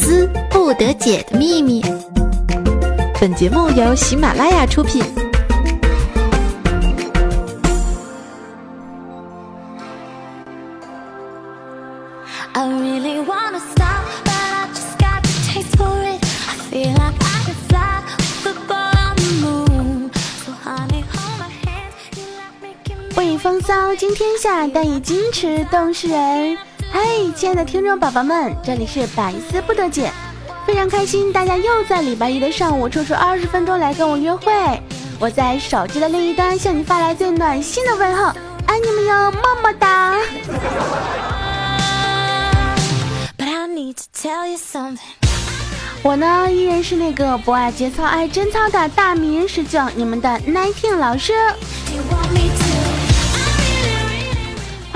丝不得解的秘密。本节目由喜马拉雅出品。为风骚惊天下，但以矜持动世人。嗨，亲爱的听众宝宝们，这里是百思不得解，非常开心大家又在礼拜一的上午抽出二十分钟来跟我约会。我在手机的另一端向你发来最暖心的问候，爱你们哟，么么哒！我呢依然是那个不爱节操爱贞操的大名人十九，你们的 Nineteen 老师。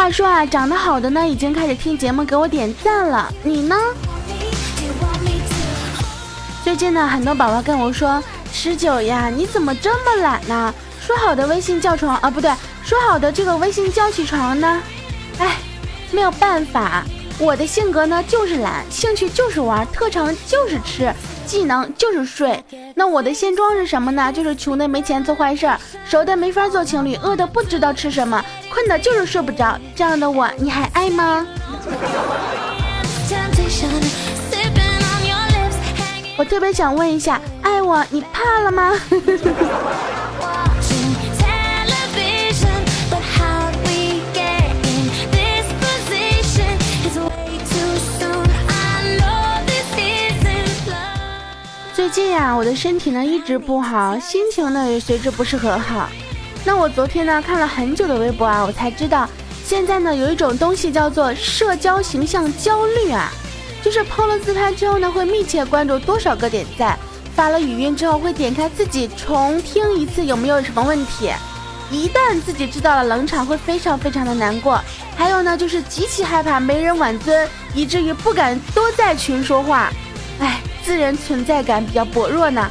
话说啊，长得好的呢，已经开始听节目给我点赞了。你呢？最近呢，很多宝宝跟我说：“十九呀，你怎么这么懒呢？说好的微信叫床啊，不对，说好的这个微信叫起床呢？”哎，没有办法，我的性格呢就是懒，兴趣就是玩，特长就是吃，技能就是睡。那我的现状是什么呢？就是穷的没钱做坏事儿，熟的没法做情侣，饿的不知道吃什么。困的就是睡不着，这样的我你还爱吗？我特别想问一下，爱我你怕了吗？最近呀，我的身体呢一直不好，心情呢也随之不是很好。那我昨天呢看了很久的微博啊，我才知道现在呢有一种东西叫做社交形象焦虑啊，就是抛了自拍之后呢会密切关注多少个点赞，发了语音之后会点开自己重听一次有没有什么问题，一旦自己知道了冷场会非常非常的难过，还有呢就是极其害怕没人挽尊，以至于不敢多在群说话，哎，自人存在感比较薄弱呢。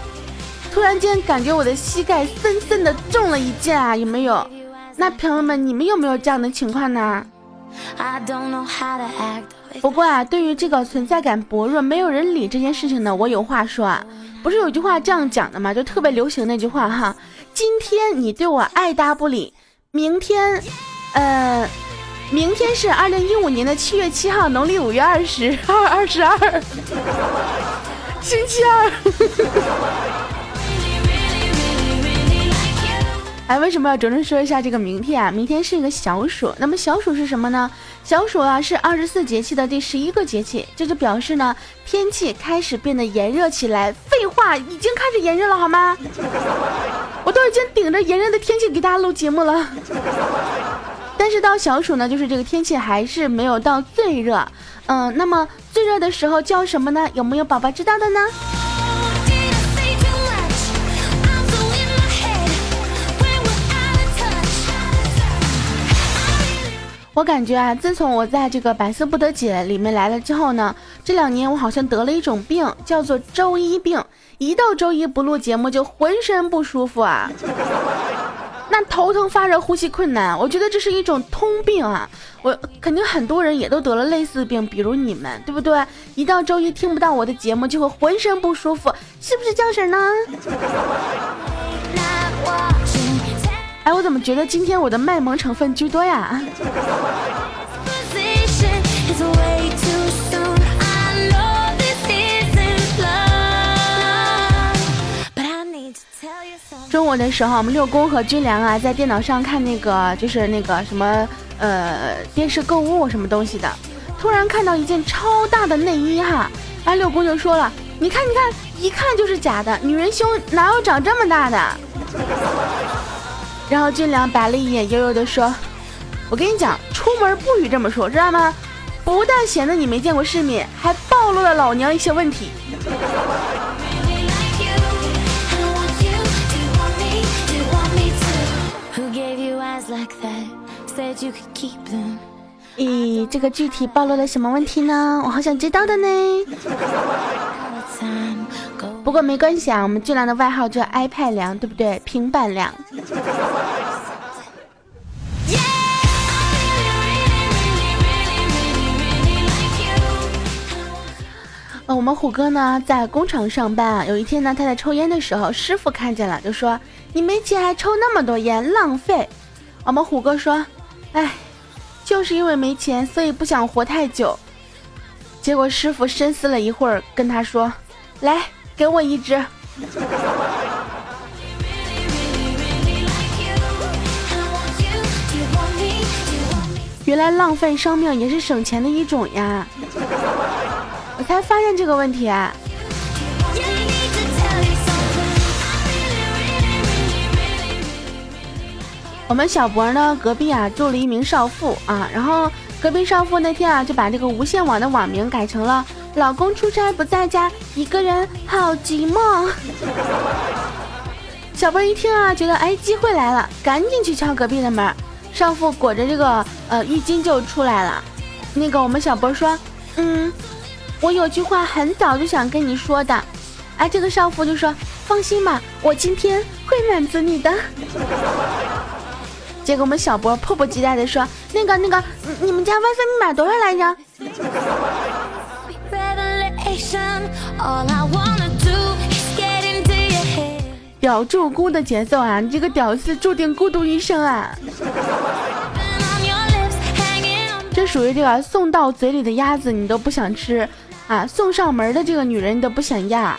突然间感觉我的膝盖深深的中了一箭啊，有没有？那朋友们，你们有没有这样的情况呢？不过啊，对于这个存在感薄弱、没有人理这件事情呢，我有话说啊。不是有句话这样讲的吗？就特别流行那句话哈。今天你对我爱答不理，明天，呃，明天是二零一五年的七月七号，农历五月二十二二十二，星期二。哎，为什么要着重说一下这个明天啊？明天是一个小暑，那么小暑是什么呢？小暑啊是二十四节气的第十一个节气，这就表示呢天气开始变得炎热起来。废话，已经开始炎热了好吗？我都已经顶着炎热的天气给大家录节目了。但是到小暑呢，就是这个天气还是没有到最热。嗯，那么最热的时候叫什么呢？有没有宝宝知道的呢？我感觉啊，自从我在这个百思不得解里面来了之后呢，这两年我好像得了一种病，叫做周一病。一到周一不录节目就浑身不舒服啊，那头疼发热、呼吸困难，我觉得这是一种通病啊。我肯定很多人也都得了类似病，比如你们，对不对？一到周一听不到我的节目就会浑身不舒服，是不是这样式呢？哎，我怎么觉得今天我的卖萌成分居多呀？中午的时候，我们六公和军良啊，在电脑上看那个，就是那个什么，呃，电视购物什么东西的。突然看到一件超大的内衣哈，哎，六公就说了：“你看，你看，一看就是假的，女人胸哪有长这么大的？”然后军良白了一眼，悠悠地说：“我跟你讲，出门不许这么说，知道吗？不但显得你没见过世面，还暴露了老娘一些问题。”咦，这个具体暴露了什么问题呢？我好想知道的呢。不过没关系啊，我们俊良的外号叫 iPad 凉，对不对？平板凉。呃，我们虎哥呢在工厂上班啊，有一天呢他在抽烟的时候，师傅看见了，就说：“你没钱还抽那么多烟，浪费。”我们虎哥说：“哎，就是因为没钱，所以不想活太久。”结果师傅深思了一会儿，跟他说：“来，给我一支。”原来浪费生命也是省钱的一种呀！我才发现这个问题。我们小博呢，隔壁啊住了一名少妇啊，然后隔壁少妇那天啊就把这个无线网的网名改成了“老公出差不在家，一个人好寂寞”。小博一听啊，觉得哎机会来了，赶紧去敲隔壁的门。少妇裹着这个呃浴巾就出来了，那个我们小博说，嗯，我有句话很早就想跟你说的，哎，这个少妇就说，放心吧，我今天会满足你的。结果我们小波迫不及待的说，那个那个，你们家 WiFi 密码多少来着？咬住孤的节奏啊！你这个屌丝注定孤独一生啊！这属于这个送到嘴里的鸭子你都不想吃啊，送上门的这个女人你都不想要。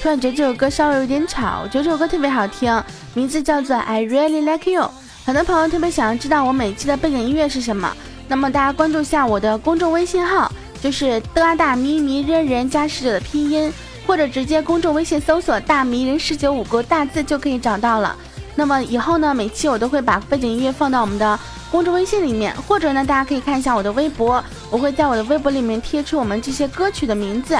突然觉得这首歌稍微有点吵，我觉得这首歌特别好听，名字叫做《I Really Like You》。很多朋友特别想要知道我每期的背景音乐是什么。那么大家关注一下我的公众微信号，就是的大咪咪人人加十九的拼音，或者直接公众微信搜索大迷人十九五个大字就可以找到了。那么以后呢，每期我都会把背景音乐放到我们的公众微信里面，或者呢，大家可以看一下我的微博，我会在我的微博里面贴出我们这些歌曲的名字。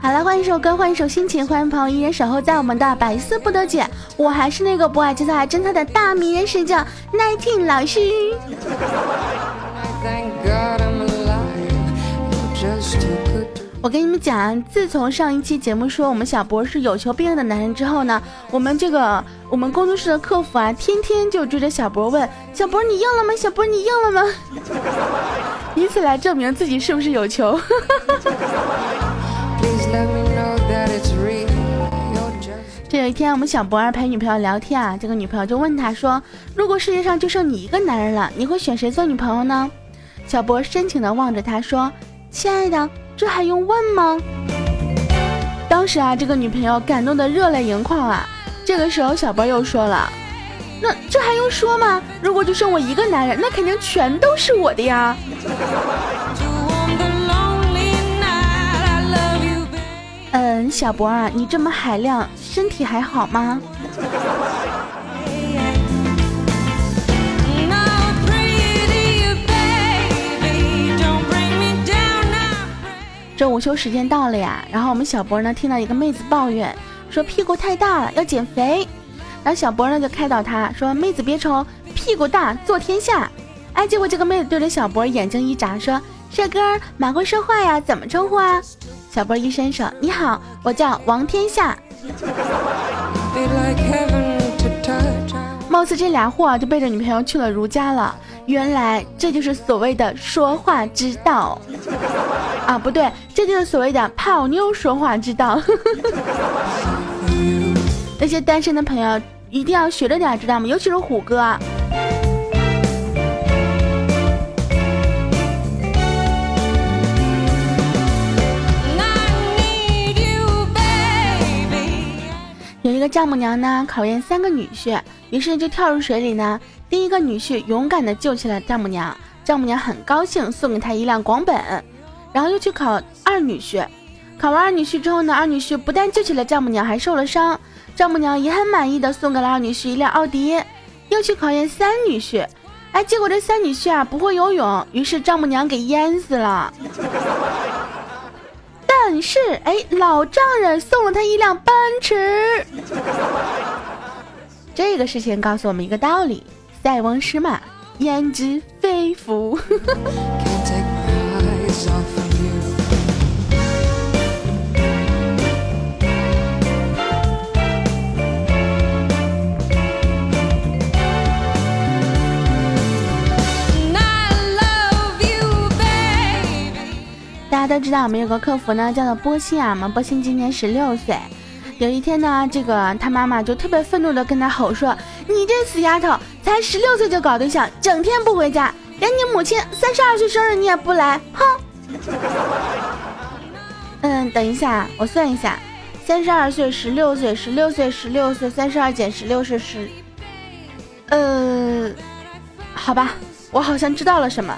好了，换一首歌，换一首心情，欢迎朋友依然守候在我们的百思不得解。我还是那个不爱节操爱真操的大迷人使者 Nineteen 老师。我跟你们讲，自从上一期节目说我们小博是有求必应的男人之后呢，我们这个我们工作室的客服啊，天天就追着小博问：小博你硬了吗？小博你硬了吗？以此来证明自己是不是有求。这有一天，我们小博儿陪女朋友聊天啊，这个女朋友就问他说：如果世界上就剩你一个男人了，你会选谁做女朋友呢？小博深情的望着他说：亲爱的。这还用问吗？当时啊，这个女朋友感动的热泪盈眶啊。这个时候，小波又说了：“那这还用说吗？如果就剩我一个男人，那肯定全都是我的呀。”嗯，小博啊，你这么海量，身体还好吗？这午休时间到了呀，然后我们小博呢听到一个妹子抱怨说屁股太大了，要减肥。然后小博呢就开导她说：“妹子别愁，屁股大坐天下。”哎，结果这个妹子对着小博眼睛一眨说：“帅哥，蛮会说话呀，怎么称呼啊？”小博一伸手：“你好，我叫王天下。”貌似这俩货就背着女朋友去了如家了。原来这就是所谓的说话之道啊，不对，这就是所谓的泡妞说话之道。那些单身的朋友一定要学着点，知道吗？尤其是虎哥。有一个丈母娘呢，考验三个女婿，于是就跳入水里呢。第一个女婿勇敢地救起了丈母娘，丈母娘很高兴，送给他一辆广本，然后又去考二女婿，考完二女婿之后呢，二女婿不但救起了丈母娘，还受了伤，丈母娘也很满意的送给了二女婿一辆奥迪，又去考验三女婿，哎，结果这三女婿啊不会游泳，于是丈母娘给淹死了，但是哎，老丈人送了他一辆奔驰，这个事情告诉我们一个道理。塞翁失马，焉知非福。大家都知道我们有个客服呢，叫做波心啊，我们波心今年十六岁。有一天呢，这个他妈妈就特别愤怒的跟他吼说：“你这死丫头，才十六岁就搞对象，整天不回家，连你母亲三十二岁生日你也不来，哼！”嗯，等一下，我算一下，三十二岁，十六岁，十六岁，十六岁，三十二减十六是十，呃，好吧，我好像知道了什么。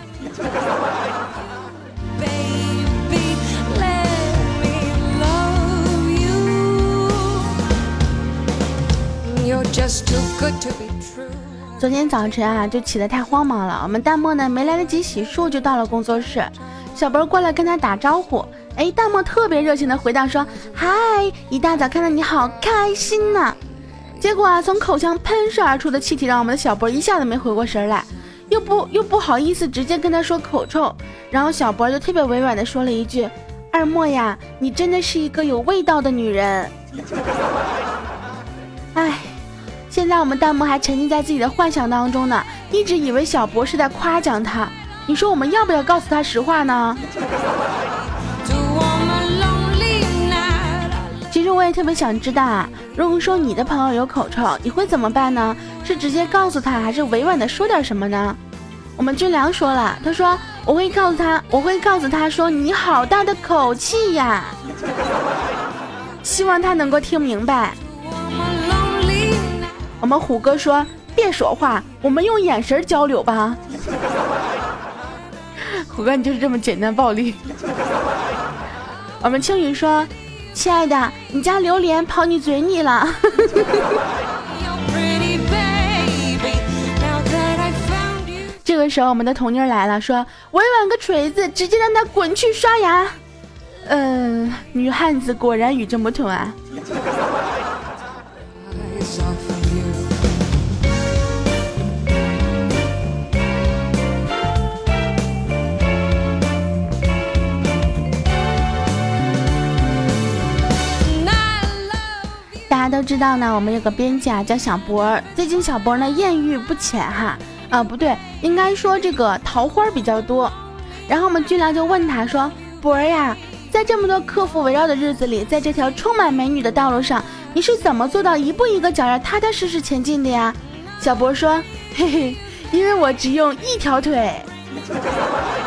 昨天早晨啊，就起得太慌忙了。我们大漠呢，没来得及洗漱，就到了工作室。小博过来跟他打招呼，哎，大漠特别热情的回答说：“嗨，一大早看到你好开心呢。”结果啊，从口腔喷射而出的气体让我们的小博一下子没回过神来，又不又不好意思直接跟他说口臭，然后小博就特别委婉的说了一句：“二莫呀，你真的是一个有味道的女人。”哎。现在我们弹幕还沉浸在自己的幻想当中呢，一直以为小博是在夸奖他。你说我们要不要告诉他实话呢？其实我也特别想知道啊，如果说你的朋友有口臭，你会怎么办呢？是直接告诉他，还是委婉的说点什么呢？我们军良说了，他说我会告诉他，我会告诉他说你好大的口气呀，希望他能够听明白。我们虎哥说：“别说话，我们用眼神交流吧。”虎哥，你就是这么简单暴力。我们青雨说：“亲爱的，你家榴莲跑你嘴里了。”这个时候，我们的童妮来了，说：“委婉个锤子，直接让他滚去刷牙。”嗯，女汉子果然与众不同啊。知道呢，我们有个编辑啊，叫小博儿。最近小博呢艳遇不浅哈，啊不对，应该说这个桃花比较多。然后我们军良就问他说：“博儿呀，在这么多客服围绕的日子里，在这条充满美女的道路上，你是怎么做到一步一个脚印踏踏实实前进的呀？”小博说：“嘿嘿，因为我只用一条腿。”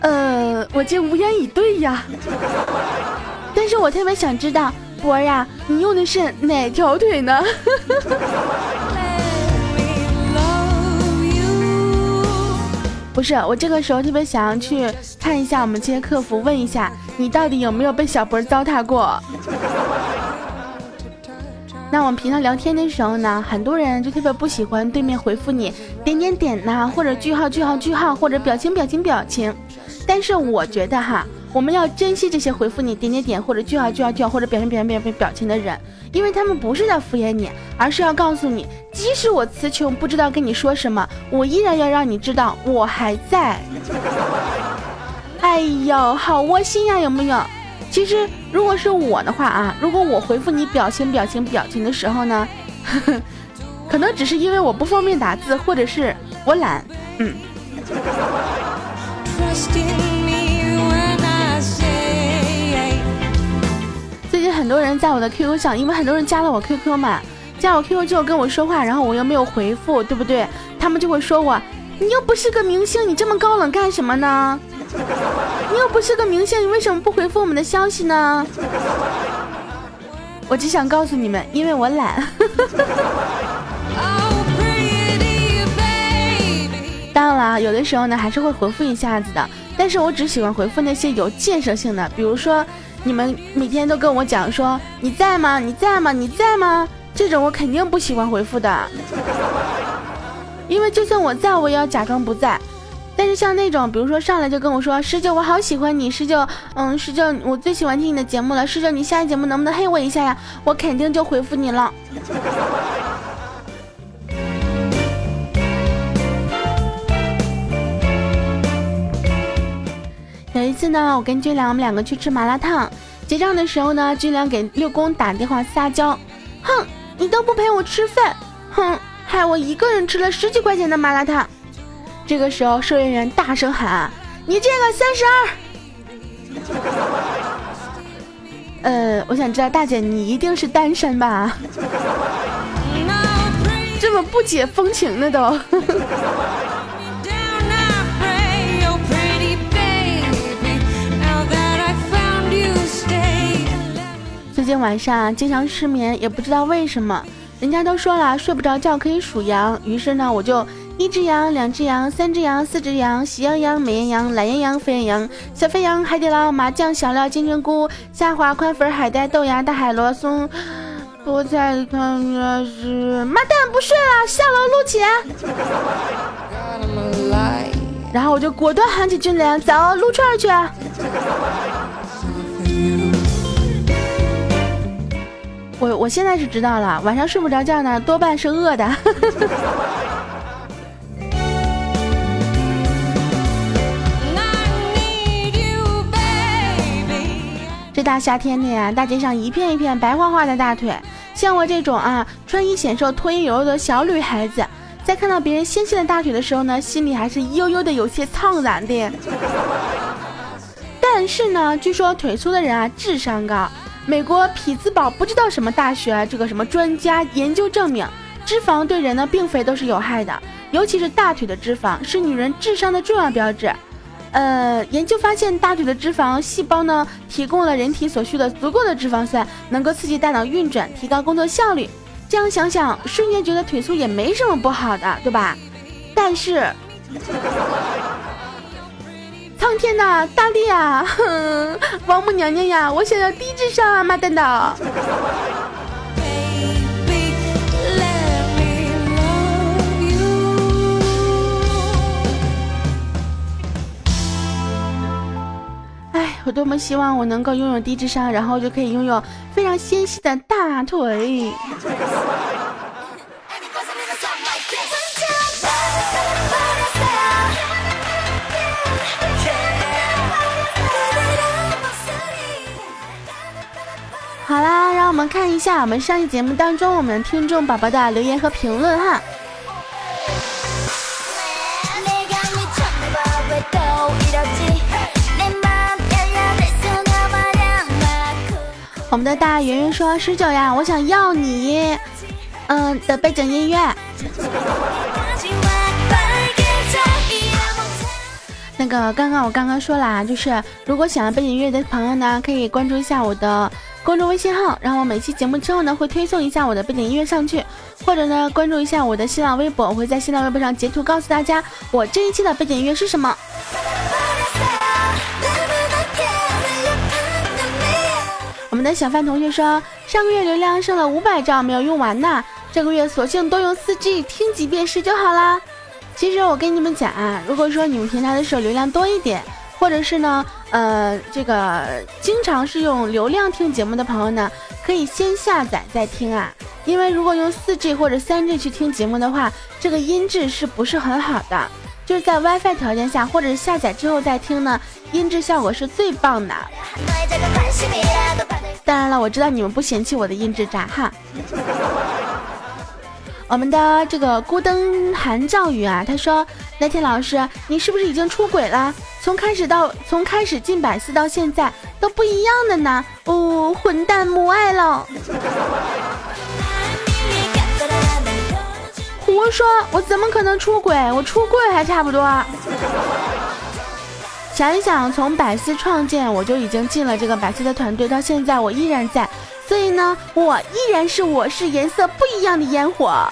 呃，我竟无言以对呀。但是我特别想知道。博呀，你用的是哪条腿呢？不是，我这个时候特别想要去看一下我们这些客服，问一下你到底有没有被小博糟蹋过。那我们平常聊天的时候呢，很多人就特别不喜欢对面回复你点点点呐，或者句号句号句号，或者表情表情表情。但是我觉得哈。我们要珍惜这些回复你点点点或者句号句号句号或者表情表情表情表情的人，因为他们不是在敷衍你，而是要告诉你，即使我词穷不知道跟你说什么，我依然要让你知道我还在。哎呦，好窝心呀，有没有？其实如果是我的话啊，如果我回复你表情表情表情的时候呢，可能只是因为我不方便打字，或者是我懒，嗯。很多人在我的 QQ 上，因为很多人加了我 QQ 嘛，加我 QQ 之后跟我说话，然后我又没有回复，对不对？他们就会说我，你又不是个明星，你这么高冷干什么呢？你又不是个明星，你为什么不回复我们的消息呢？我只想告诉你们，因为我懒。当然了，有的时候呢还是会回复一下子的，但是我只喜欢回复那些有建设性的，比如说。你们每天都跟我讲说你在吗？你在吗？你在吗？这种我肯定不喜欢回复的，因为就算我在，我也要假装不在。但是像那种，比如说上来就跟我说十九，我好喜欢你，十九，嗯，十九，我最喜欢听你的节目了，十九，你下期节目能不能黑我一下呀？我肯定就回复你了。次呢，我跟军良我们两个去吃麻辣烫，结账的时候呢，军良给六公打电话撒娇，哼，你都不陪我吃饭，哼，害我一个人吃了十几块钱的麻辣烫。这个时候，收银员大声喊：“你这个三十二。”呃，我想知道大姐你一定是单身吧？这么不解风情的都。近晚上经常失眠，也不知道为什么。人家都说了，睡不着觉可以数羊，于是呢，我就。一只羊，两只羊，三只羊，四只羊，喜羊羊，美羊羊，懒羊羊，沸羊羊，小肥羊，海底捞，麻酱，小料，金针菇，虾滑，宽粉，海带，豆芽，大海螺，松，菠菜，汤是，妈蛋，不睡了，下楼撸起。然后我就果断喊起俊良，走，撸串去。我我现在是知道了，晚上睡不着觉呢，多半是饿的。这大夏天的呀，大街上一片一片白花花的大腿，像我这种啊穿衣显瘦、脱衣有肉的小女孩子，在看到别人纤细的大腿的时候呢，心里还是悠悠的有些怅然的。但是呢，据说腿粗的人啊智商高。美国匹兹堡不知道什么大学这个什么专家研究证明，脂肪对人呢并非都是有害的，尤其是大腿的脂肪是女人智商的重要标志。呃，研究发现，大腿的脂肪细胞呢，提供了人体所需的足够的脂肪酸，能够刺激大脑运转，提高工作效率。这样想想，瞬间觉得腿粗也没什么不好的，对吧？但是，苍天呐，大力啊，王母娘娘呀，我想要低智商啊，妈蛋的！哎 我多么希望我能够拥有低智商，然后就可以拥有非常纤细的大腿。们看一下我们上期节目当中我们听众宝宝的留言和评论哈。我们的大圆圆说：“十九呀，我想要你，嗯的背景音乐。”那个刚刚我刚刚说了啊，就是如果想要背景音乐的朋友呢，可以关注一下我的关注微信号，然后我每期节目之后呢，会推送一下我的背景音乐上去，或者呢，关注一下我的新浪微博，我会在新浪微博上截图告诉大家我这一期的背景音乐是什么。我们的小范同学说，上个月流量剩了五百兆没有用完呢，这个月索性多用四 G 听几遍诗就好啦。其实我跟你们讲啊，如果说你们平常的时候流量多一点，或者是呢，呃，这个经常是用流量听节目的朋友呢，可以先下载再听啊。因为如果用四 G 或者三 G 去听节目的话，这个音质是不是很好的？就是在 WiFi 条件下，或者下载之后再听呢，音质效果是最棒的。当然了，我知道你们不嫌弃我的音质渣哈。我们的这个孤灯寒照雨啊，他说：“那天老师，你是不是已经出轨了？从开始到从开始进百思到现在都不一样的呢？哦，混蛋，母爱了。”胡说，我怎么可能出轨？我出柜还差不多。想一想，从百思创建我就已经进了这个百思的团队，到现在我依然在，所以呢，我依然是我是颜色不一样的烟火。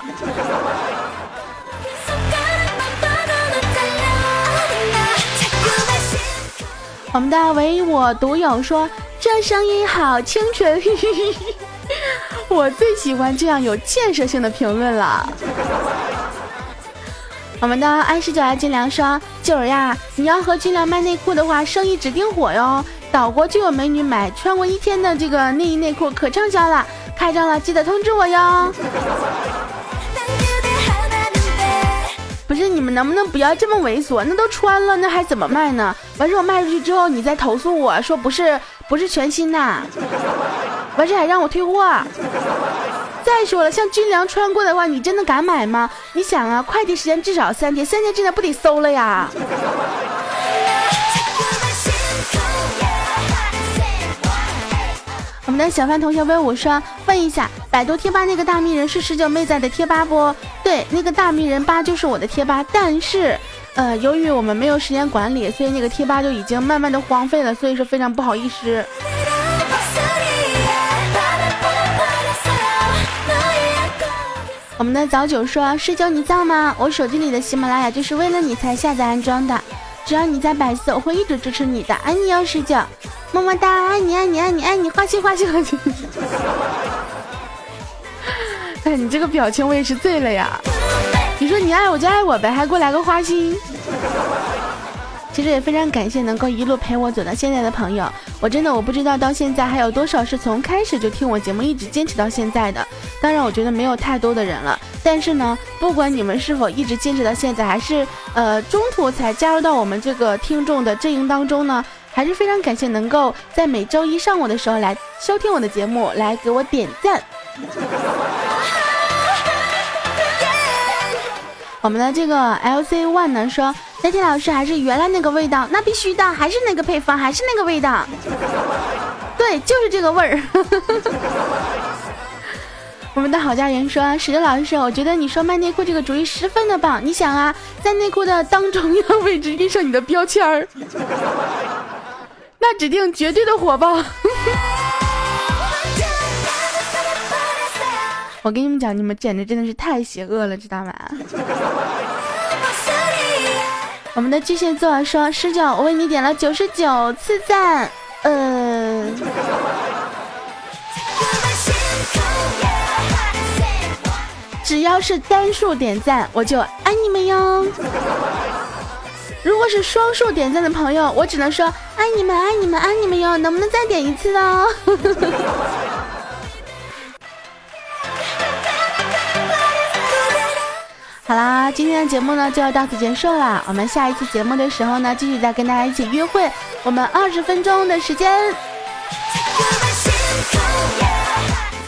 我们的唯我独有说，这声音好清纯，我最喜欢这样有建设性的评论了。我们的安十九爱金良说：“九儿呀，你要和金良卖内裤的话，生意指定火哟。岛国就有美女买穿过一天的这个内衣内裤，可畅销了。开张了，记得通知我哟。”不是你们能不能不要这么猥琐？那都穿了，那还怎么卖呢？完事我卖出去之后，你再投诉我说不是不是全新的，完事还让我退货。再说了，像军粮穿过的话，你真的敢买吗？你想啊，快递时间至少三天，三天之内不得馊了呀？我们的小范同学问我说：“问一下，百度贴吧那个大迷人是十九妹在的贴吧不？对，那个大迷人吧就是我的贴吧，但是，呃，由于我们没有时间管理，所以那个贴吧就已经慢慢的荒废了，所以说非常不好意思。”我们的早九说：“十九你在吗？我手机里的喜马拉雅就是为了你才下载安装的。只要你在百思，我会一直支持你的。爱你哦，十九，么么哒，爱你爱你爱你爱你，花心花心花心。哎，你这个表情我也是醉了呀！你说你爱我就爱我呗，还给我来个花心。”其实也非常感谢能够一路陪我走到现在的朋友，我真的我不知道到现在还有多少是从开始就听我节目一直坚持到现在的。当然，我觉得没有太多的人了。但是呢，不管你们是否一直坚持到现在，还是呃中途才加入到我们这个听众的阵营当中呢，还是非常感谢能够在每周一上午的时候来收听我的节目，来给我点赞。我们的这个 L C One 呢说，佳琪老师还是原来那个味道，那必须的，还是那个配方，还是那个味道，对，就是这个味儿。我们的好家人说，史哲老师，我觉得你说卖内裤这个主意十分的棒。你想啊，在内裤的当中央位置印上你的标签儿，那指定绝对的火爆。我跟你们讲，你们简直真的是太邪恶了，知道吗？我们的巨蟹座说：“十九，我为你点了九十九次赞。”呃，只要是单数点赞，我就爱你们哟。如果是双数点赞的朋友，我只能说爱你们，爱你们，爱你们哟。能不能再点一次呢？好啦，今天的节目呢就要到此结束了。我们下一期节目的时候呢，继续再跟大家一起约会，我们二十分钟的时间。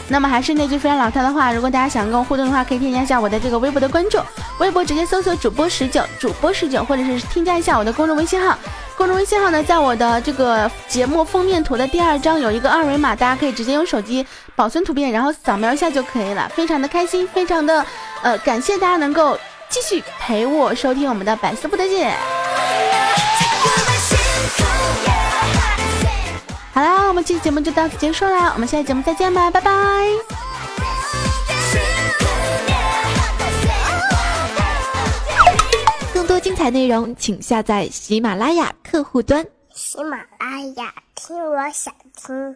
那么还是那句非常老套的话，如果大家想跟我互动的话，可以添加一下我的这个微博的关注，微博直接搜索主播十九，主播十九，或者是添加一下我的公众微信号。公众微信号呢，在我的这个节目封面图的第二张有一个二维码，大家可以直接用手机保存图片，然后扫描一下就可以了。非常的开心，非常的呃感谢大家能够继续陪我收听我们的百思不得解。好啦，我们这期节目就到此结束啦，我们下期节目再见吧，拜拜。更多精彩内容，请下载喜马拉雅客户端。喜马拉雅，听我想听。